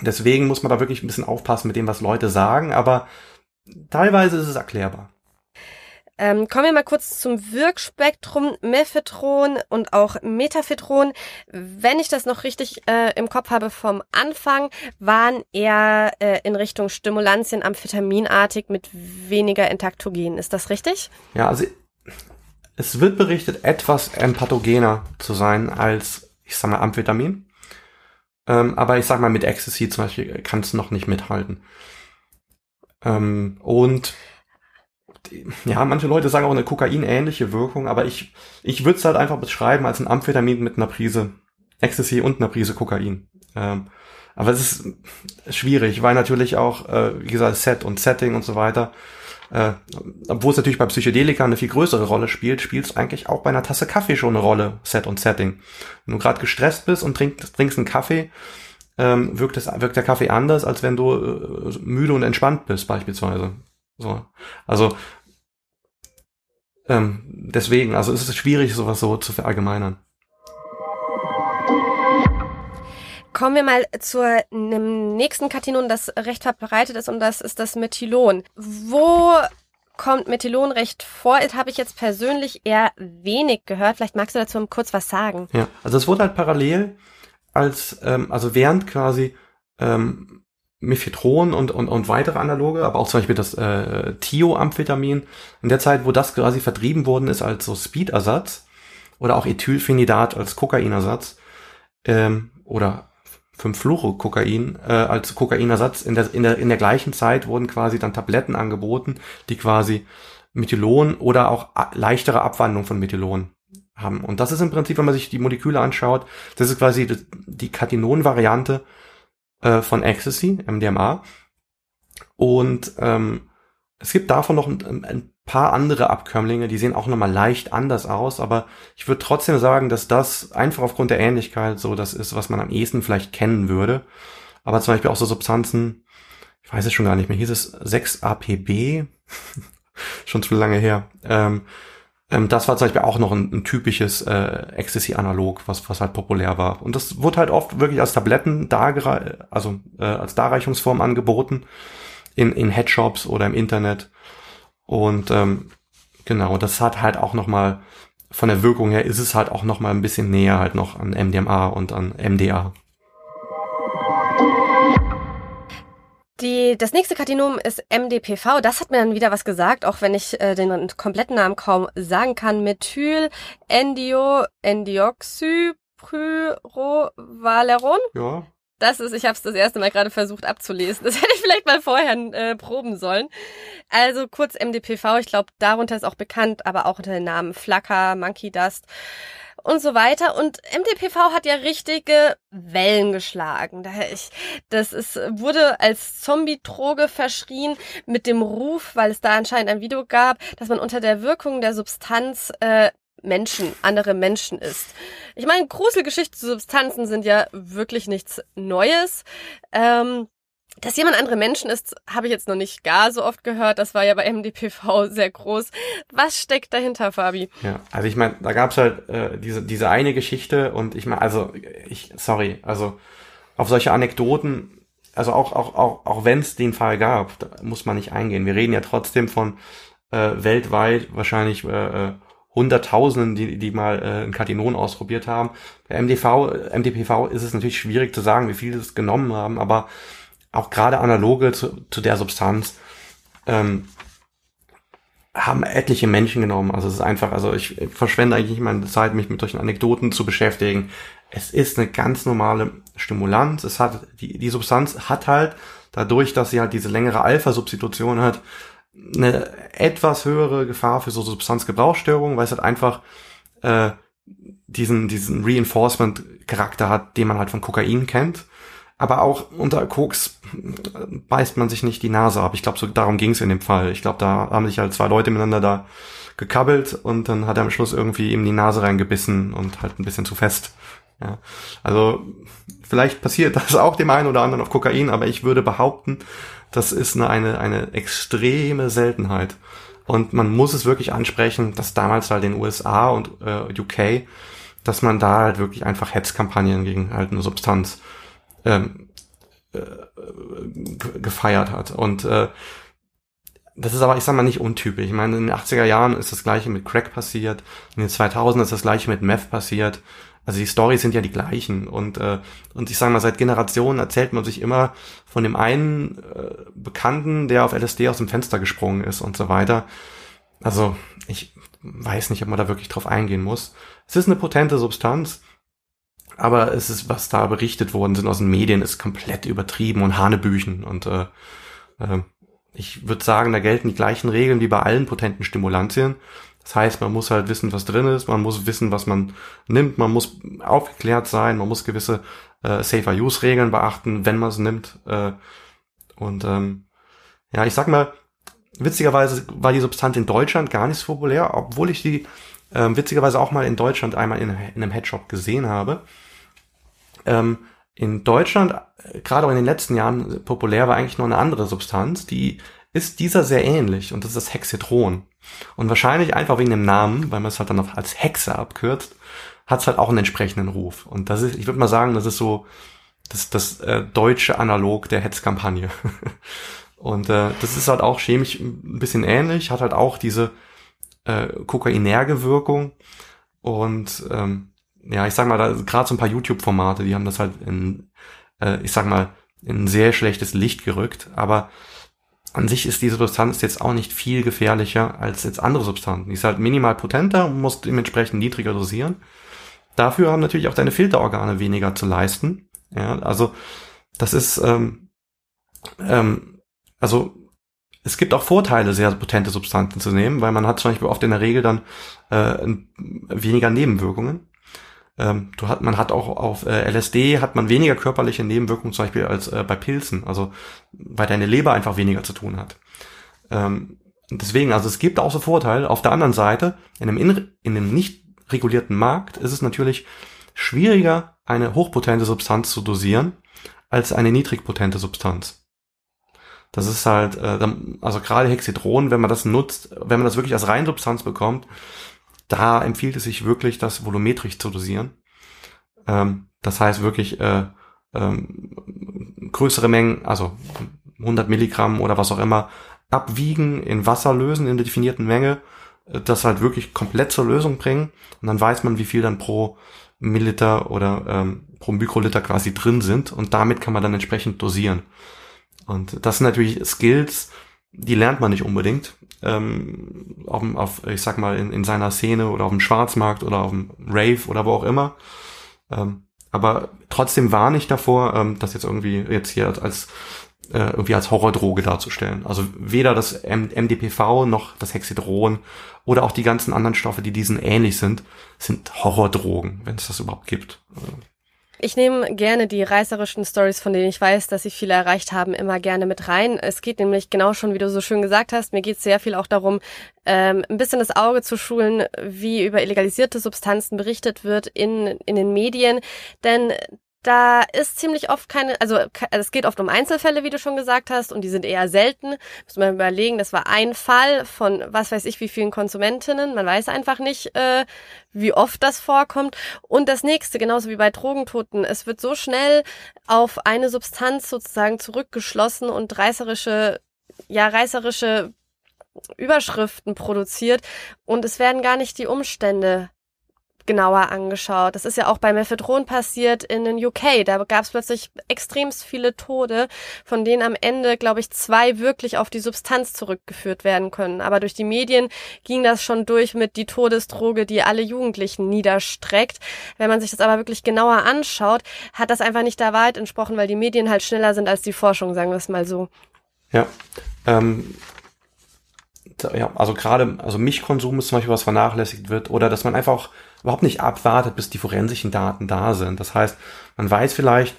Deswegen muss man da wirklich ein bisschen aufpassen mit dem, was Leute sagen, aber teilweise ist es erklärbar. Ähm, kommen wir mal kurz zum Wirkspektrum Mephedron und auch Metaphetron. Wenn ich das noch richtig äh, im Kopf habe vom Anfang, waren eher äh, in Richtung Stimulantien amphetaminartig mit weniger Intaktogen. Ist das richtig? Ja, also es wird berichtet, etwas empathogener zu sein als, ich sag mal, Amphetamin. Ähm, aber ich sag mal, mit Ecstasy zum Beispiel kann es noch nicht mithalten. Ähm, und ja, manche Leute sagen auch eine Kokain-ähnliche Wirkung, aber ich, ich würde es halt einfach beschreiben als ein Amphetamin mit einer Prise Ecstasy und einer Prise Kokain. Ähm, aber es ist schwierig, weil natürlich auch, äh, wie gesagt, Set und Setting und so weiter, äh, obwohl es natürlich bei Psychedelika eine viel größere Rolle spielt, spielt es eigentlich auch bei einer Tasse Kaffee schon eine Rolle, Set und Setting. Wenn du gerade gestresst bist und trinkst, trinkst einen Kaffee, ähm, wirkt, das, wirkt der Kaffee anders, als wenn du äh, müde und entspannt bist, beispielsweise. So. Also ähm, deswegen, also es ist schwierig, sowas so zu verallgemeinern. Kommen wir mal zu einem nächsten Katinon, das recht verbreitet ist, und das ist das Methylon. Wo kommt Methylon recht vor? Das habe ich jetzt persönlich eher wenig gehört. Vielleicht magst du dazu kurz was sagen. Ja, also es wurde halt parallel als, ähm, also während quasi ähm, Mephedron und, und, und weitere Analoge, aber auch zum Beispiel das äh, Thioamphetamin, in der Zeit, wo das quasi vertrieben worden ist als so Speed-Ersatz oder auch Ethylphenidat als Kokainersatz ähm, oder 5-Fluorokokain äh, als Kokainersatz, in der, in, der, in der gleichen Zeit wurden quasi dann Tabletten angeboten, die quasi Methylon oder auch leichtere Abwandlung von Methylon haben. Und das ist im Prinzip, wenn man sich die Moleküle anschaut, das ist quasi die, Katinon-Variante äh, von Ecstasy, MDMA. Und ähm, es gibt davon noch ein, ein paar andere Abkömmlinge, die sehen auch nochmal leicht anders aus, aber ich würde trotzdem sagen, dass das einfach aufgrund der Ähnlichkeit so das ist, was man am ehesten vielleicht kennen würde. Aber zum Beispiel auch so Substanzen, ich weiß es schon gar nicht mehr, hieß es 6-APB, *laughs* schon zu lange her. Ähm, ähm, das war zum Beispiel auch noch ein, ein typisches äh, Ecstasy-Analog, was, was halt populär war. Und das wurde halt oft wirklich als Tabletten also äh, als Darreichungsform angeboten in, in Headshops oder im Internet. Und ähm, genau, das hat halt auch noch mal von der Wirkung her ist es halt auch noch mal ein bisschen näher halt noch an MDMA und an MDA. Die, das nächste Karzinom ist MDPV. Das hat mir dann wieder was gesagt, auch wenn ich äh, den kompletten Namen kaum sagen kann. Methyl Endio Endioxypyrovaleron. Ja. Das ist, ich habe es das erste Mal gerade versucht abzulesen. Das *laughs* hätte ich vielleicht mal vorher äh, proben sollen. Also kurz MDPV, ich glaube, darunter ist auch bekannt, aber auch unter den Namen Flacker, Monkey Dust und so weiter. Und MDPV hat ja richtige Wellen geschlagen. Daher ich, das ist, wurde als Zombie-Droge verschrien mit dem Ruf, weil es da anscheinend ein Video gab, dass man unter der Wirkung der Substanz äh, Menschen, andere Menschen ist. Ich meine, Gruselgeschichte zu Substanzen sind ja wirklich nichts Neues. Ähm, dass jemand andere Menschen ist, habe ich jetzt noch nicht gar so oft gehört. Das war ja bei MDPV sehr groß. Was steckt dahinter, Fabi? Ja, also ich meine, da gab's halt äh, diese, diese eine Geschichte und ich meine, also ich, sorry, also auf solche Anekdoten, also auch, auch, auch, auch wenn es den Fall gab, muss man nicht eingehen. Wir reden ja trotzdem von äh, weltweit wahrscheinlich äh, äh Hunderttausenden, die, die mal äh, ein Katinon ausprobiert haben. Bei MDV, MDPV ist es natürlich schwierig zu sagen, wie viele es genommen haben, aber auch gerade analoge zu, zu der Substanz, ähm, haben etliche Menschen genommen. Also es ist einfach, also ich verschwende eigentlich nicht meine Zeit, mich mit solchen Anekdoten zu beschäftigen. Es ist eine ganz normale Stimulanz. Es hat, die, die Substanz hat halt, dadurch, dass sie halt diese längere Alpha-Substitution hat, eine etwas höhere Gefahr für so Substanzgebrauchsstörungen, weil es halt einfach äh, diesen, diesen Reinforcement-Charakter hat, den man halt von Kokain kennt. Aber auch unter Koks beißt man sich nicht die Nase ab. Ich glaube, so darum ging es in dem Fall. Ich glaube, da haben sich halt zwei Leute miteinander da gekabbelt und dann hat er am Schluss irgendwie ihm die Nase reingebissen und halt ein bisschen zu fest. Ja, also vielleicht passiert *laughs* das auch dem einen oder anderen auf Kokain, aber ich würde behaupten, das ist eine, eine, eine extreme Seltenheit. Und man muss es wirklich ansprechen, dass damals halt in den USA und äh, UK, dass man da halt wirklich einfach Hetzkampagnen gegen halt eine Substanz ähm, äh, gefeiert hat. Und äh, das ist aber, ich sag mal, nicht untypisch. Ich meine, in den 80er Jahren ist das gleiche mit Crack passiert, in den 2000 ist das gleiche mit Meth passiert. Also die Stories sind ja die gleichen und äh, und ich sage mal seit Generationen erzählt man sich immer von dem einen äh, Bekannten, der auf LSD aus dem Fenster gesprungen ist und so weiter. Also ich weiß nicht, ob man da wirklich drauf eingehen muss. Es ist eine potente Substanz, aber es ist, was da berichtet worden sind aus den Medien, ist komplett übertrieben und Hanebüchen und äh, äh, ich würde sagen, da gelten die gleichen Regeln wie bei allen potenten Stimulantien. Das heißt, man muss halt wissen, was drin ist, man muss wissen, was man nimmt, man muss aufgeklärt sein, man muss gewisse äh, Safer-Use-Regeln beachten, wenn man es nimmt. Äh, und ähm, ja, ich sag mal, witzigerweise war die Substanz in Deutschland gar nicht so populär, obwohl ich die ähm, witzigerweise auch mal in Deutschland einmal in, in einem Headshop gesehen habe. Ähm, in Deutschland, äh, gerade auch in den letzten Jahren populär, war eigentlich nur eine andere Substanz, die ist dieser sehr ähnlich und das ist das Hexedron. Und wahrscheinlich einfach wegen dem Namen, weil man es halt dann auch als Hexe abkürzt, hat es halt auch einen entsprechenden Ruf. Und das ist, ich würde mal sagen, das ist so das, das äh, deutsche Analog der Hetzkampagne. *laughs* und äh, das ist halt auch chemisch ein bisschen ähnlich, hat halt auch diese äh, kokainerge Wirkung. Und ähm, ja, ich sag mal, da gerade so ein paar YouTube-Formate, die haben das halt in, äh, ich sag mal, in sehr schlechtes Licht gerückt. Aber an sich ist diese Substanz jetzt auch nicht viel gefährlicher als jetzt andere Substanzen. Die ist halt minimal potenter und muss dementsprechend niedriger dosieren. Dafür haben natürlich auch deine Filterorgane weniger zu leisten. Ja, also das ist, ähm, ähm, also es gibt auch Vorteile, sehr potente Substanzen zu nehmen, weil man hat zum Beispiel oft in der Regel dann äh, weniger Nebenwirkungen. Ähm, du hat, man hat auch auf äh, LSD hat man weniger körperliche Nebenwirkungen zum Beispiel als äh, bei Pilzen, also weil deine Leber einfach weniger zu tun hat. Ähm, deswegen, also es gibt auch so Vorteile. Auf der anderen Seite, in einem, in, in einem nicht regulierten Markt ist es natürlich schwieriger, eine hochpotente Substanz zu dosieren, als eine niedrigpotente Substanz. Das ist halt, äh, also gerade Hexedron, wenn man das nutzt, wenn man das wirklich als Reinsubstanz bekommt, da empfiehlt es sich wirklich, das volumetrisch zu dosieren. Ähm, das heißt wirklich äh, ähm, größere Mengen, also 100 Milligramm oder was auch immer, abwiegen, in Wasser lösen in der definierten Menge, äh, das halt wirklich komplett zur Lösung bringen und dann weiß man, wie viel dann pro Milliliter oder ähm, pro Mikroliter quasi drin sind und damit kann man dann entsprechend dosieren. Und das sind natürlich Skills, die lernt man nicht unbedingt ähm, auf, auf, ich sag mal, in, in seiner Szene oder auf dem Schwarzmarkt oder auf dem Rave oder wo auch immer. Ähm, aber trotzdem warne ich davor, ähm, das jetzt irgendwie jetzt hier als äh, irgendwie als Horrordroge darzustellen. Also weder das M MDPV noch das Hexedron oder auch die ganzen anderen Stoffe, die diesen ähnlich sind, sind Horrordrogen, wenn es das überhaupt gibt. Ich nehme gerne die reißerischen Stories, von denen ich weiß, dass sie viele erreicht haben, immer gerne mit rein. Es geht nämlich genau schon, wie du so schön gesagt hast, mir geht es sehr viel auch darum, ähm, ein bisschen das Auge zu schulen, wie über illegalisierte Substanzen berichtet wird in, in den Medien. Denn da ist ziemlich oft keine, also, also es geht oft um Einzelfälle, wie du schon gesagt hast, und die sind eher selten. Muss man überlegen, das war ein Fall von was weiß ich wie vielen Konsumentinnen. Man weiß einfach nicht, äh, wie oft das vorkommt. Und das nächste, genauso wie bei Drogentoten, es wird so schnell auf eine Substanz sozusagen zurückgeschlossen und reißerische, ja, reißerische Überschriften produziert und es werden gar nicht die Umstände genauer angeschaut. Das ist ja auch bei Mephedron passiert in den UK. Da gab es plötzlich extremst viele Tode, von denen am Ende, glaube ich, zwei wirklich auf die Substanz zurückgeführt werden können. Aber durch die Medien ging das schon durch mit die Todesdroge, die alle Jugendlichen niederstreckt. Wenn man sich das aber wirklich genauer anschaut, hat das einfach nicht der Wahrheit entsprochen, weil die Medien halt schneller sind als die Forschung, sagen wir es mal so. Ja, ähm, ja, also gerade, also Milchkonsum ist zum Beispiel was vernachlässigt wird oder dass man einfach überhaupt nicht abwartet, bis die forensischen Daten da sind. Das heißt, man weiß vielleicht,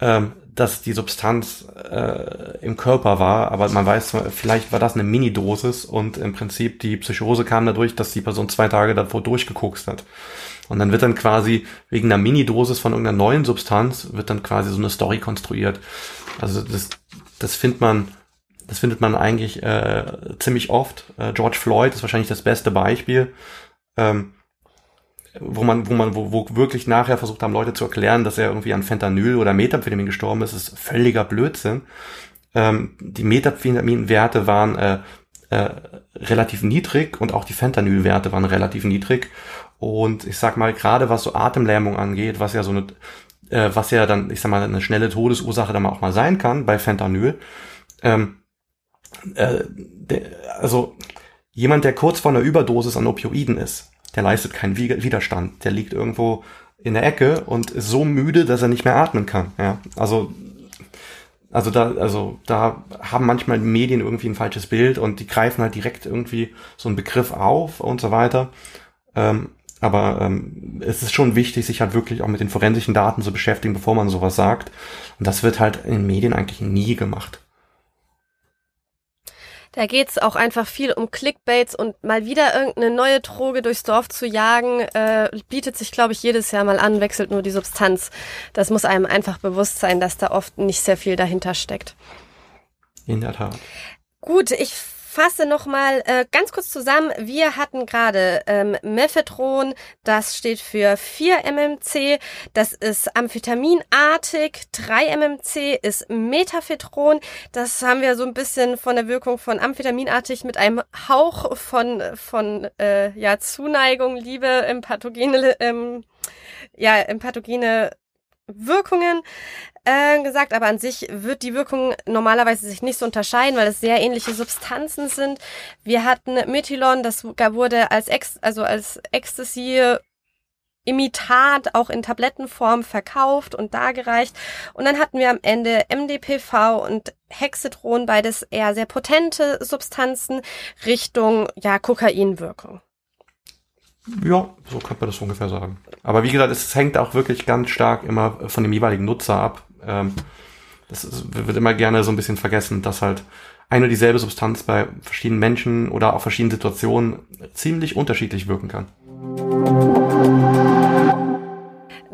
ähm, dass die Substanz äh, im Körper war, aber man weiß, vielleicht war das eine Mini-Dosis und im Prinzip die Psychose kam dadurch, dass die Person zwei Tage davor durchgekokst hat. Und dann wird dann quasi wegen einer Mini-Dosis von irgendeiner neuen Substanz wird dann quasi so eine Story konstruiert. Also das, das findet man, das findet man eigentlich äh, ziemlich oft. Äh, George Floyd ist wahrscheinlich das beste Beispiel. Ähm, wo man, wo man, wo, wo wirklich nachher versucht haben, Leute zu erklären, dass er irgendwie an Fentanyl oder Methamphetamin gestorben ist, ist völliger Blödsinn. Ähm, die Methamphetamin-Werte waren äh, äh, relativ niedrig und auch die Fentanyl-Werte waren relativ niedrig. Und ich sag mal, gerade was so Atemlähmung angeht, was ja so eine, äh, was ja dann, ich sag mal, eine schnelle Todesursache dann auch mal sein kann bei Fentanyl, ähm, äh, der, also jemand, der kurz vor einer Überdosis an Opioiden ist, der leistet keinen Widerstand. Der liegt irgendwo in der Ecke und ist so müde, dass er nicht mehr atmen kann. Ja, also also da, also da haben manchmal Medien irgendwie ein falsches Bild und die greifen halt direkt irgendwie so einen Begriff auf und so weiter. Ähm, aber ähm, es ist schon wichtig, sich halt wirklich auch mit den forensischen Daten zu beschäftigen, bevor man sowas sagt. Und das wird halt in Medien eigentlich nie gemacht. Da geht's auch einfach viel um Clickbaits und mal wieder irgendeine neue Droge durchs Dorf zu jagen, äh, bietet sich, glaube ich, jedes Jahr mal an, wechselt nur die Substanz. Das muss einem einfach bewusst sein, dass da oft nicht sehr viel dahinter steckt. In der Tat. Gut, ich fasse nochmal äh, ganz kurz zusammen. Wir hatten gerade ähm, Mephedron, das steht für 4 MMC, das ist amphetaminartig, 3 MMC ist Metaphedron, das haben wir so ein bisschen von der Wirkung von amphetaminartig mit einem Hauch von, von äh, ja, Zuneigung, Liebe im pathogene, ähm, ja, im pathogene Wirkungen äh, gesagt, aber an sich wird die Wirkung normalerweise sich nicht so unterscheiden, weil es sehr ähnliche Substanzen sind. Wir hatten Methylon, das wurde als Ex also als Ecstasy Imitat auch in Tablettenform verkauft und dargereicht. Und dann hatten wir am Ende MDPV und Hexedron, beides eher sehr potente Substanzen Richtung ja Kokainwirkung. Ja, so könnte man das ungefähr sagen. Aber wie gesagt, es hängt auch wirklich ganz stark immer von dem jeweiligen Nutzer ab. Ähm, das wird immer gerne so ein bisschen vergessen, dass halt eine und dieselbe Substanz bei verschiedenen Menschen oder auch verschiedenen Situationen ziemlich unterschiedlich wirken kann.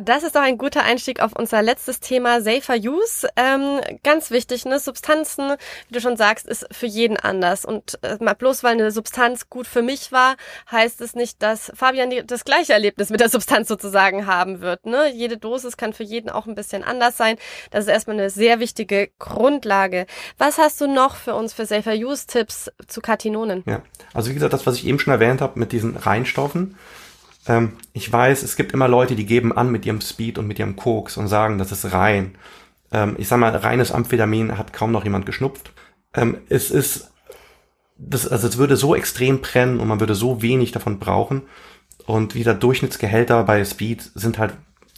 Das ist doch ein guter Einstieg auf unser letztes Thema, Safer Use. Ähm, ganz wichtig, ne? Substanzen, wie du schon sagst, ist für jeden anders. Und äh, bloß weil eine Substanz gut für mich war, heißt es nicht, dass Fabian das gleiche Erlebnis mit der Substanz sozusagen haben wird. Ne? Jede Dosis kann für jeden auch ein bisschen anders sein. Das ist erstmal eine sehr wichtige Grundlage. Was hast du noch für uns für Safer Use Tipps zu Katinonen? Ja, also wie gesagt, das, was ich eben schon erwähnt habe mit diesen Reinstoffen, ähm, ich weiß, es gibt immer Leute, die geben an mit ihrem Speed und mit ihrem Koks und sagen, das ist rein. Ähm, ich sag mal, reines Amphetamin hat kaum noch jemand geschnupft. Ähm, es ist, das, also es würde so extrem brennen und man würde so wenig davon brauchen. Und wieder Durchschnittsgehälter bei Speed sind halt,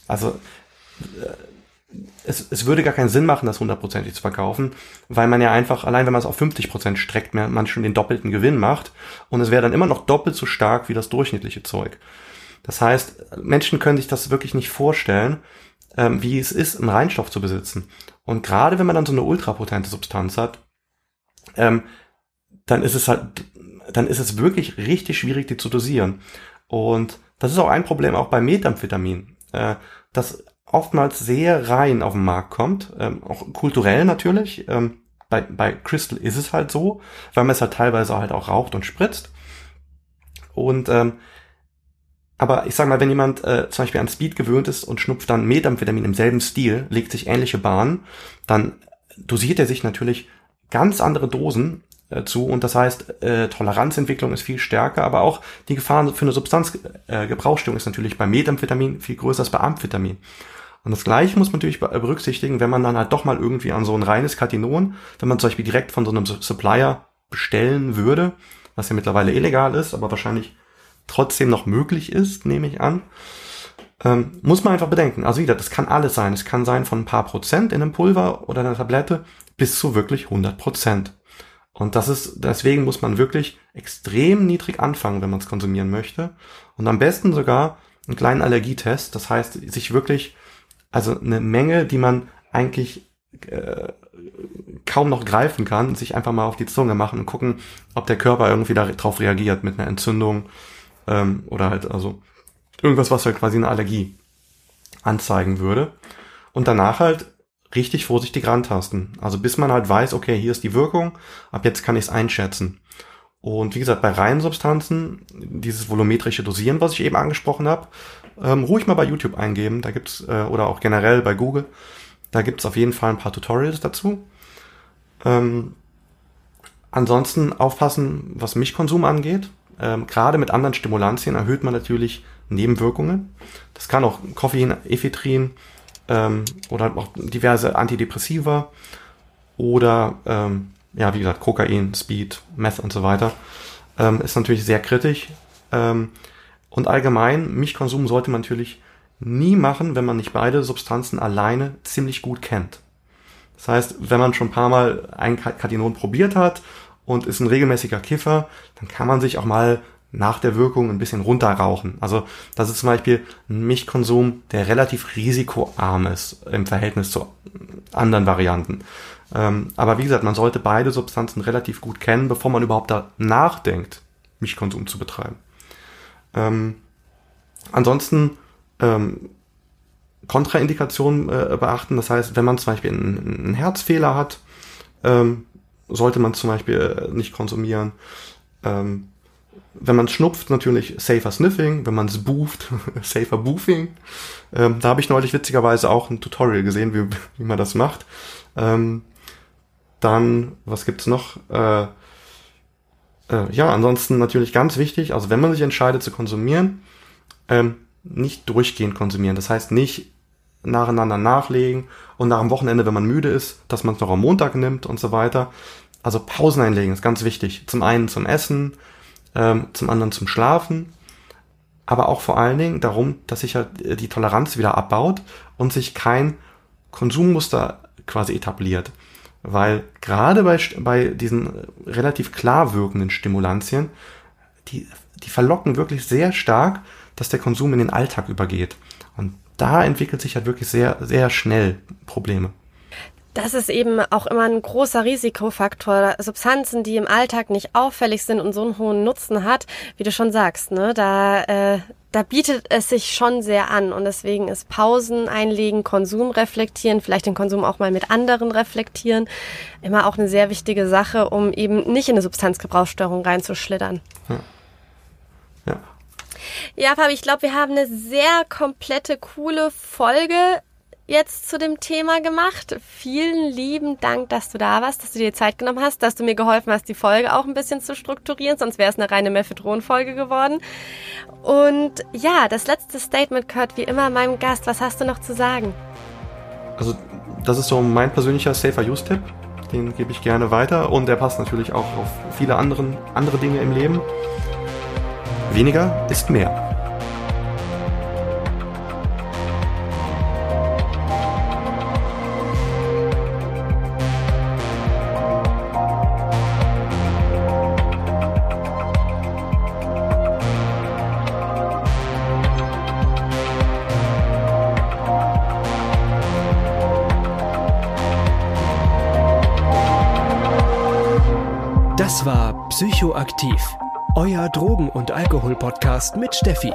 also äh, es, es würde gar keinen Sinn machen, das hundertprozentig zu verkaufen, weil man ja einfach, allein wenn man es auf 50 Prozent streckt, man schon den doppelten Gewinn macht und es wäre dann immer noch doppelt so stark wie das durchschnittliche Zeug. Das heißt, Menschen können sich das wirklich nicht vorstellen, ähm, wie es ist, einen Reinstoff zu besitzen. Und gerade wenn man dann so eine ultrapotente Substanz hat, ähm, dann ist es halt, dann ist es wirklich richtig schwierig, die zu dosieren. Und das ist auch ein Problem auch bei Methamphetamin, äh, dass oftmals sehr rein auf den Markt kommt, ähm, auch kulturell natürlich. Ähm, bei, bei Crystal ist es halt so, weil man es halt teilweise halt auch raucht und spritzt. Und ähm, aber ich sag mal, wenn jemand äh, zum Beispiel an Speed gewöhnt ist und schnupft dann Methamphetamin im selben Stil, legt sich ähnliche Bahnen, dann dosiert er sich natürlich ganz andere Dosen äh, zu und das heißt, äh, Toleranzentwicklung ist viel stärker, aber auch die Gefahr für eine Substanzgebrauchsstörung äh, ist natürlich bei Methamphetamin viel größer als bei Amphetamin. Und das gleiche muss man natürlich berücksichtigen, wenn man dann halt doch mal irgendwie an so ein reines Katinon, wenn man zum Beispiel direkt von so einem Supplier bestellen würde, was ja mittlerweile illegal ist, aber wahrscheinlich trotzdem noch möglich ist, nehme ich an, ähm, muss man einfach bedenken. Also wieder, das kann alles sein. Es kann sein von ein paar Prozent in einem Pulver oder einer Tablette bis zu wirklich 100 Prozent. Und das ist, deswegen muss man wirklich extrem niedrig anfangen, wenn man es konsumieren möchte. Und am besten sogar einen kleinen Allergietest. Das heißt, sich wirklich, also eine Menge, die man eigentlich äh, kaum noch greifen kann, sich einfach mal auf die Zunge machen und gucken, ob der Körper irgendwie darauf reagiert mit einer Entzündung ähm, oder halt also irgendwas, was halt quasi eine Allergie anzeigen würde. Und danach halt richtig vorsichtig rantasten. Also bis man halt weiß, okay, hier ist die Wirkung, ab jetzt kann ich es einschätzen. Und wie gesagt, bei reinen Substanzen, dieses volumetrische Dosieren, was ich eben angesprochen habe, ähm, ruhig mal bei YouTube eingeben, da gibt's, äh, oder auch generell bei Google, da gibt's auf jeden Fall ein paar Tutorials dazu. Ähm, ansonsten aufpassen, was Milchkonsum angeht. Ähm, Gerade mit anderen Stimulantien erhöht man natürlich Nebenwirkungen. Das kann auch Koffein, Ephedrin ähm, oder auch diverse Antidepressiva oder ähm, ja, wie gesagt, Kokain, Speed, Meth und so weiter. Ähm, ist natürlich sehr kritisch. Ähm, und allgemein, Milchkonsum sollte man natürlich nie machen, wenn man nicht beide Substanzen alleine ziemlich gut kennt. Das heißt, wenn man schon ein paar Mal ein Katinon probiert hat und ist ein regelmäßiger Kiffer, dann kann man sich auch mal nach der Wirkung ein bisschen runterrauchen. Also das ist zum Beispiel ein Milchkonsum, der relativ risikoarm ist im Verhältnis zu anderen Varianten. Ähm, aber wie gesagt, man sollte beide Substanzen relativ gut kennen, bevor man überhaupt da nachdenkt, Milchkonsum zu betreiben. Ähm, ansonsten ähm, Kontraindikationen äh, beachten. Das heißt, wenn man zum Beispiel einen, einen Herzfehler hat, ähm, sollte man zum Beispiel äh, nicht konsumieren. Ähm, wenn man schnupft, natürlich safer sniffing. Wenn man es booft, *laughs* safer boofing. Ähm, da habe ich neulich witzigerweise auch ein Tutorial gesehen, wie, wie man das macht. Ähm, dann, was gibt's noch? Äh, äh, ja, ansonsten natürlich ganz wichtig, also wenn man sich entscheidet zu konsumieren, ähm, nicht durchgehend konsumieren. Das heißt nicht nacheinander nachlegen und nach dem Wochenende, wenn man müde ist, dass man es noch am Montag nimmt und so weiter. Also Pausen einlegen ist ganz wichtig. Zum einen zum Essen, ähm, zum anderen zum Schlafen, aber auch vor allen Dingen darum, dass sich halt äh, die Toleranz wieder abbaut und sich kein Konsummuster quasi etabliert. Weil gerade bei, bei diesen relativ klar wirkenden Stimulantien, die, die verlocken wirklich sehr stark, dass der Konsum in den Alltag übergeht. Da entwickelt sich halt wirklich sehr, sehr schnell Probleme. Das ist eben auch immer ein großer Risikofaktor. Substanzen, die im Alltag nicht auffällig sind und so einen hohen Nutzen hat, wie du schon sagst, ne, da, äh, da bietet es sich schon sehr an. Und deswegen ist Pausen einlegen, Konsum reflektieren, vielleicht den Konsum auch mal mit anderen reflektieren, immer auch eine sehr wichtige Sache, um eben nicht in eine Substanzgebrauchsstörung reinzuschlittern. Ja. ja. Ja, Fabi, ich glaube, wir haben eine sehr komplette, coole Folge jetzt zu dem Thema gemacht. Vielen lieben Dank, dass du da warst, dass du dir Zeit genommen hast, dass du mir geholfen hast, die Folge auch ein bisschen zu strukturieren, sonst wäre es eine reine Mephedron-Folge geworden. Und ja, das letzte Statement gehört wie immer meinem Gast. Was hast du noch zu sagen? Also, das ist so mein persönlicher Safer-Use-Tipp. Den gebe ich gerne weiter und der passt natürlich auch auf viele anderen, andere Dinge im Leben. Weniger ist mehr. Das war Psychoaktiv, euer Drogen- und Alkohol-Podcast mit Steffi.